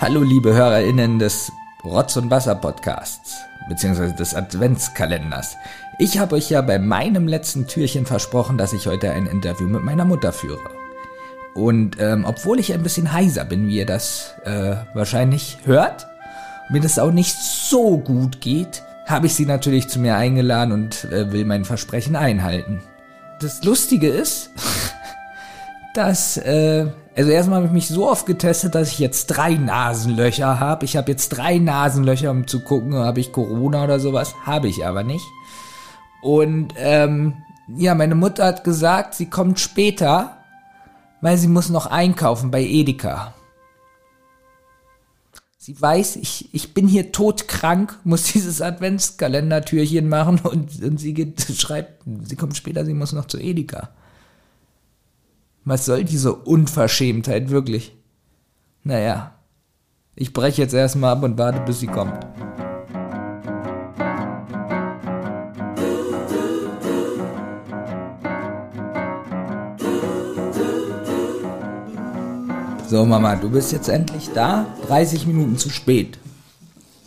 Hallo liebe HörerInnen des Rotz und Wasser Podcasts, beziehungsweise des Adventskalenders. Ich habe euch ja bei meinem letzten Türchen versprochen, dass ich heute ein Interview mit meiner Mutter führe. Und ähm, obwohl ich ein bisschen heiser bin, wie ihr das äh, wahrscheinlich hört, mir das auch nicht so gut geht, habe ich sie natürlich zu mir eingeladen und äh, will mein Versprechen einhalten. Das Lustige ist, dass, äh, also erstmal habe ich mich so oft getestet, dass ich jetzt drei Nasenlöcher habe. Ich habe jetzt drei Nasenlöcher, um zu gucken, habe ich Corona oder sowas. Habe ich aber nicht. Und ähm, ja, meine Mutter hat gesagt, sie kommt später, weil sie muss noch einkaufen bei Edeka. Sie weiß, ich, ich bin hier todkrank, muss dieses Adventskalendertürchen machen und, und sie geht, schreibt, sie kommt später, sie muss noch zu Edeka. Was soll diese Unverschämtheit wirklich? Naja, ich breche jetzt erstmal ab und warte, bis sie kommt. So, Mama, du bist jetzt endlich da. 30 Minuten zu spät.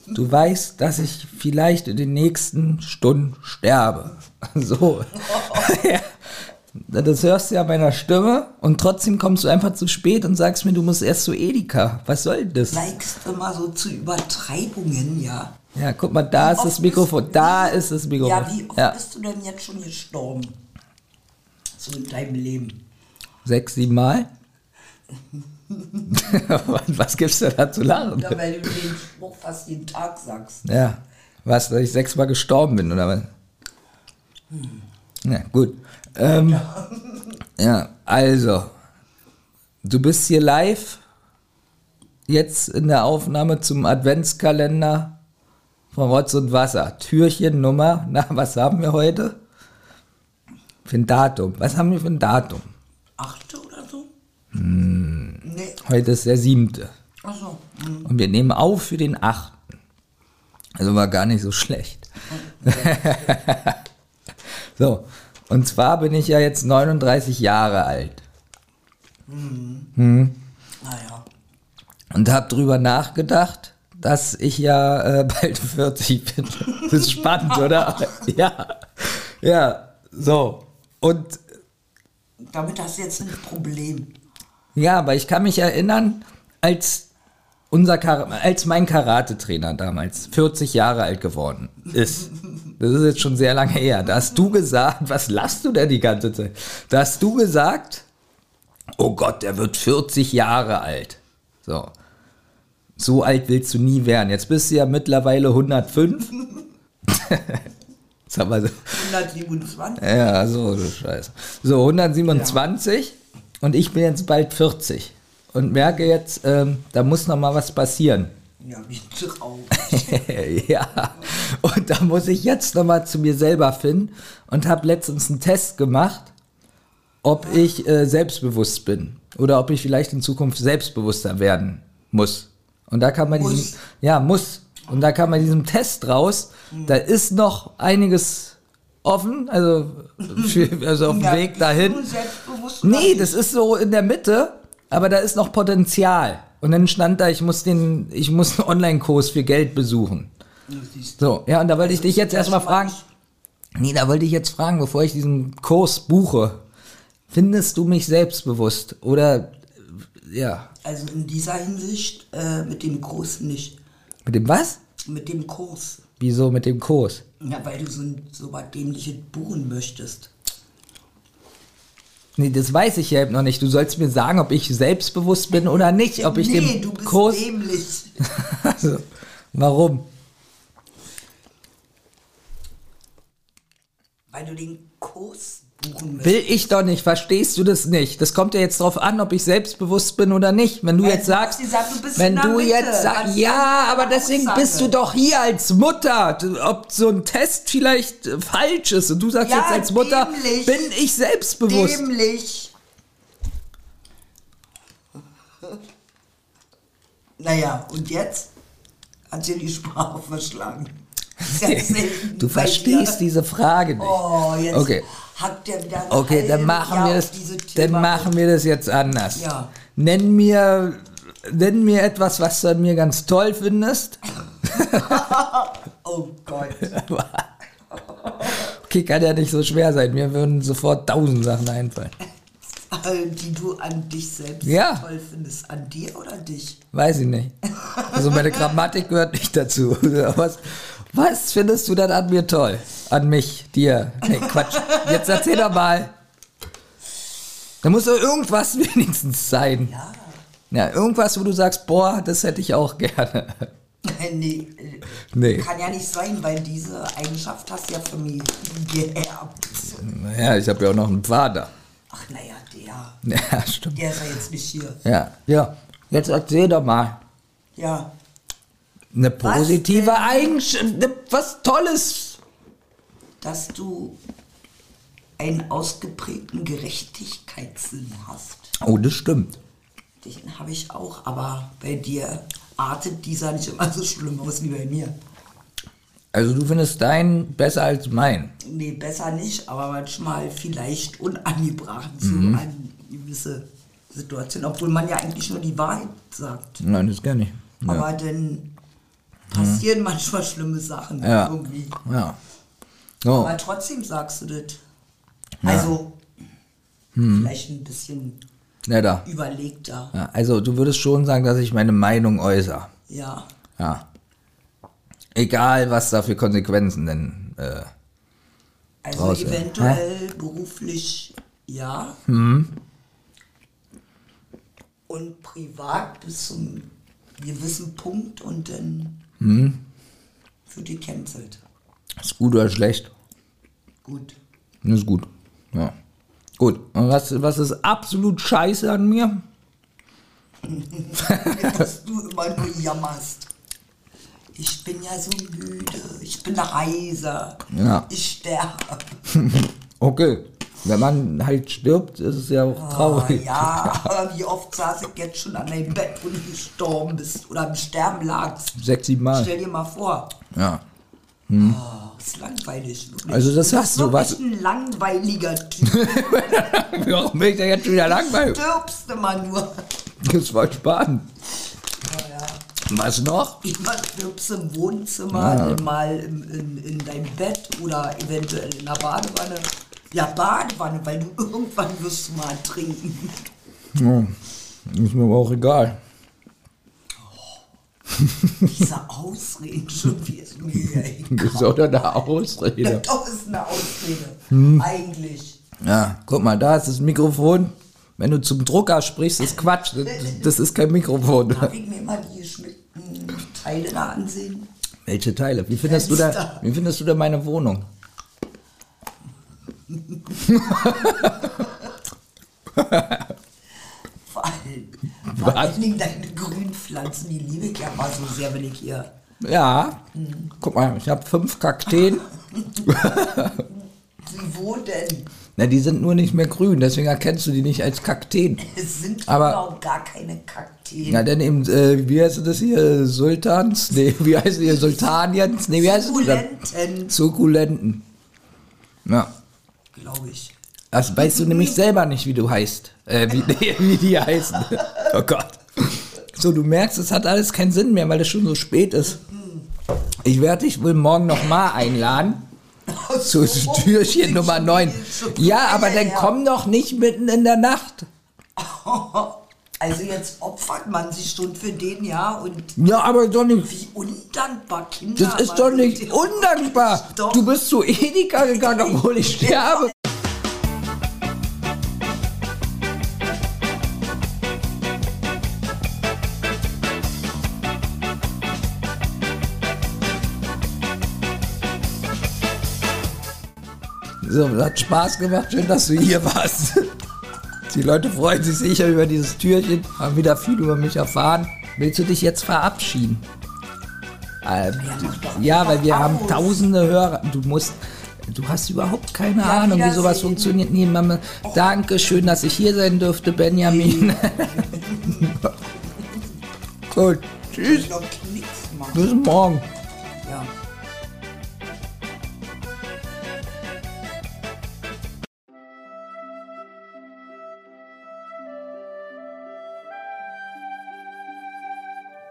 Du weißt, dass ich vielleicht in den nächsten Stunden sterbe. So. ja. Das hörst du ja meiner Stimme und trotzdem kommst du einfach zu spät und sagst mir, du musst erst zu Edeka. Was soll das? Neigst immer so zu Übertreibungen, ja. Ja, guck mal, da Wie ist das Mikrofon. Da ist das Mikrofon. Ja, wie oft Ja. bist du denn jetzt schon gestorben? So in deinem Leben. Sechs, sieben Mal? Was gibt's denn da zu lachen? Ja, weil du den Spruch fast jeden Tag sagst. Ja. Was, dass ich sechsmal gestorben bin, oder was? Na gut. Ähm, ja, also. Du bist hier live. Jetzt in der Aufnahme zum Adventskalender von Rotz und Wasser. Türchen Nummer. Na, was haben wir heute? Für ein Datum. Was haben wir für ein Datum? Achte oder so? Hm. Nee. Heute ist der siebte. Achso. Und wir nehmen auf für den achten. Also war gar nicht so schlecht. so, und zwar bin ich ja jetzt 39 Jahre alt Naja. und habe drüber nachgedacht, dass ich ja äh, bald 40 bin. Das ist spannend, oder? Ja, ja, so. Und Damit hast du jetzt ein Problem. Ja, aber ich kann mich erinnern, als unser Kar als mein Karate-Trainer damals 40 Jahre alt geworden ist. Das ist jetzt schon sehr lange her. Da hast du gesagt, was lachst du denn die ganze Zeit? Da hast du gesagt, oh Gott, der wird 40 Jahre alt. So. So alt willst du nie werden. Jetzt bist du ja mittlerweile 105. Sag mal so. 127? Ja, so, du Scheiße. So, 127 und ich bin jetzt bald 40 und merke jetzt, ähm, da muss noch mal was passieren. Ja, wie traurig. ja, und da muss ich jetzt noch mal zu mir selber finden und habe letztens einen Test gemacht, ob ich äh, selbstbewusst bin oder ob ich vielleicht in Zukunft selbstbewusster werden muss. Und da kann man Muss. diesen, ja, muss. Und da kam bei diesem Test raus, da ist noch einiges offen, also, für, also auf dem Ja, Weg dahin. Nee, das ist so in der Mitte, aber da ist noch Potenzial. Und dann stand da, ich muss den, ich muss einen Online-Kurs für Geld besuchen. So, ja, und da wollte ich dich jetzt erstmal fragen. Nee, da wollte ich jetzt fragen, bevor ich diesen Kurs buche. Findest du mich selbstbewusst? Oder, ja, Also in dieser Hinsicht äh, mit dem Kurs nicht. mit dem was? Mit dem Kurs. Wieso mit dem Kurs? Ja, weil du so, ein- so was Dämliches buchen möchtest. Nee, das weiß ich ja eben noch nicht. Du sollst mir sagen, ob ich selbstbewusst bin oder nicht. Ob ich nee, den du bist Kurs. dämlich. Also, warum? Weil du den Kurs buchen möchtest. Will ich doch nicht, verstehst du das nicht? Das kommt ja jetzt drauf an, ob ich selbstbewusst bin oder nicht. Wenn du Weil jetzt du sagst, gesagt, du wenn du Mitte. jetzt sagst, ja, aber deswegen Aussage? bist du doch hier als Mutter. Ob so ein Test vielleicht äh, falsch ist und du sagst Ja, jetzt als Mutter, dämlich. bin ich selbstbewusst. Dämlich. Naja, und jetzt hat sie die Sprache verschlagen. Du verstehst diese Frage nicht. Oh, jetzt Okay. Hackt der wieder Okay, dann machen Jahr wir das, dann machen wir das jetzt anders. Ja. Nenn mir nenn mir etwas, was du an mir ganz toll findest. Oh Gott. Okay, kann ja nicht so schwer sein. Mir würden sofort tausend Sachen einfallen. Äh, Die du an dich selbst Ja. toll findest. An dir oder dich? Weiß ich nicht. Also meine Grammatik gehört nicht dazu. Was, was findest du dann an mir toll? An mich, dir? Nee, Quatsch. Jetzt erzähl doch mal. Da muss doch irgendwas wenigstens sein. Ja. Ja, irgendwas, wo du sagst, boah, das hätte ich auch gerne. Nee, äh, Nee. kann ja nicht sein, weil diese Eigenschaft hast du ja von mir geerbt. Naja, ich habe ja auch noch einen Vater. Ach naja, der. Ja, stimmt. Der ist ja jetzt nicht hier. Ja, ja. Jetzt erzähl doch mal. Ja. Eine positive? Eigenschaft, ne- was Tolles. Dass du einen ausgeprägten Gerechtigkeitssinn hast. Oh, das stimmt. Den habe ich auch, aber bei dir artet dieser nicht immer so schlimm aus wie bei mir. Also du findest deinen besser als mein. Nee, besser nicht, aber manchmal vielleicht unangebracht so Mhm. an gewisse Situationen, obwohl man ja eigentlich nur die Wahrheit sagt. Nein, das kann ich. Ja. Aber dann passieren manchmal schlimme Sachen Ja. irgendwie. ja. Oh. Aber trotzdem sagst du das. Also, Hm. vielleicht ein bisschen Ja, da. überlegter. Ja, also du würdest schon sagen, dass ich meine Meinung äußere. Ja. Ja. Egal, was da für Konsequenzen denn. Äh, Also Raus, ja. eventuell beruflich ja. Hm. Und privat bis zum gewissen Punkt und dann Hm. für die cancelt. ist gut oder schlecht? Gut. Ist gut. Ja. Gut. Und was, was ist absolut scheiße an mir? Dass du immer nur jammerst. Ich bin ja so müde, ich bin heiser, Ja. ich sterbe. Okay. Wenn man halt stirbt, ist es ja auch Oh, traurig. ja, aber wie oft saß ich jetzt schon an deinem Bett und du gestorben bist oder im Sterben lagst. Sechs, sieben Mal. Stell dir mal vor. Ja. Oh, das ist langweilig. Wirklich. Also das du hast du, was- ein langweiliger Typ. Warum bin ich da jetzt wieder langweilig? Stirbst immer nur. Das war spannend. Ja, ja. Was noch? Immer stirbst du im Wohnzimmer, mal im, in, in deinem Bett oder eventuell in der Badewanne. Ja, Badewanne, weil du irgendwann wirst du mal trinken. Ja, ist mir aber auch egal. Diese Ausreden schon wie es mir egal. Das ist auch eine Ausrede. Doch ist eine Ausrede. Hm. Eigentlich. Ja, guck mal, da ist das Mikrofon. Wenn du zum Drucker sprichst, ist Quatsch. Das, das ist kein Mikrofon. Darf ich mir mal die geschmückten Teile da ansehen? Welche Teile? Wie findest, du da, wie findest du da meine Wohnung? Vor allem, vor allen Dingen deine Grünpflanzen, die liebe ich ja mal so sehr, wenn ich hier. Ja, guck mal, ich habe fünf Kakteen. Wo denn? Na, die sind nur nicht mehr grün, deswegen erkennst du die nicht als Kakteen. Es sind Aber- genau gar keine Kakteen. Ja, dann eben, äh, wie heißt das hier? Sultans? Nee, wie heißt die? Sultaniens? Nee, wie heißt das? Sukkulenten, Sukkulenten. Ja. Glaube ich. Das weißt du nämlich selber nicht, wie du heißt. Äh, wie, wie die heißen. Oh Gott. So, du merkst, es hat alles keinen Sinn mehr, weil es schon so spät ist. Ich werde dich wohl morgen nochmal einladen. Zu Türchen Nummer 9. Ja, aber dann komm doch nicht mitten in der Nacht. Also jetzt opfert man sich schon für den, ja, und Ja, aber doch nicht. wie undankbar Kinder. Das ist doch nicht undankbar. Doch. Du bist zu Edeka gegangen, obwohl ich sterbe. So, hat Spaß gemacht. Schön, dass du hier warst. Die Leute freuen sich sicher über dieses Türchen, haben wieder viel über mich erfahren. Willst du dich jetzt verabschieden? Ähm, ja, weil wir haben aus. tausende Hörer. Du musst, du hast überhaupt keine Ahnung, wie sowas funktioniert. Nee, Mama, danke, schön, dass ich hier sein durfte, Benjamin. Gut, tschüss, bis morgen.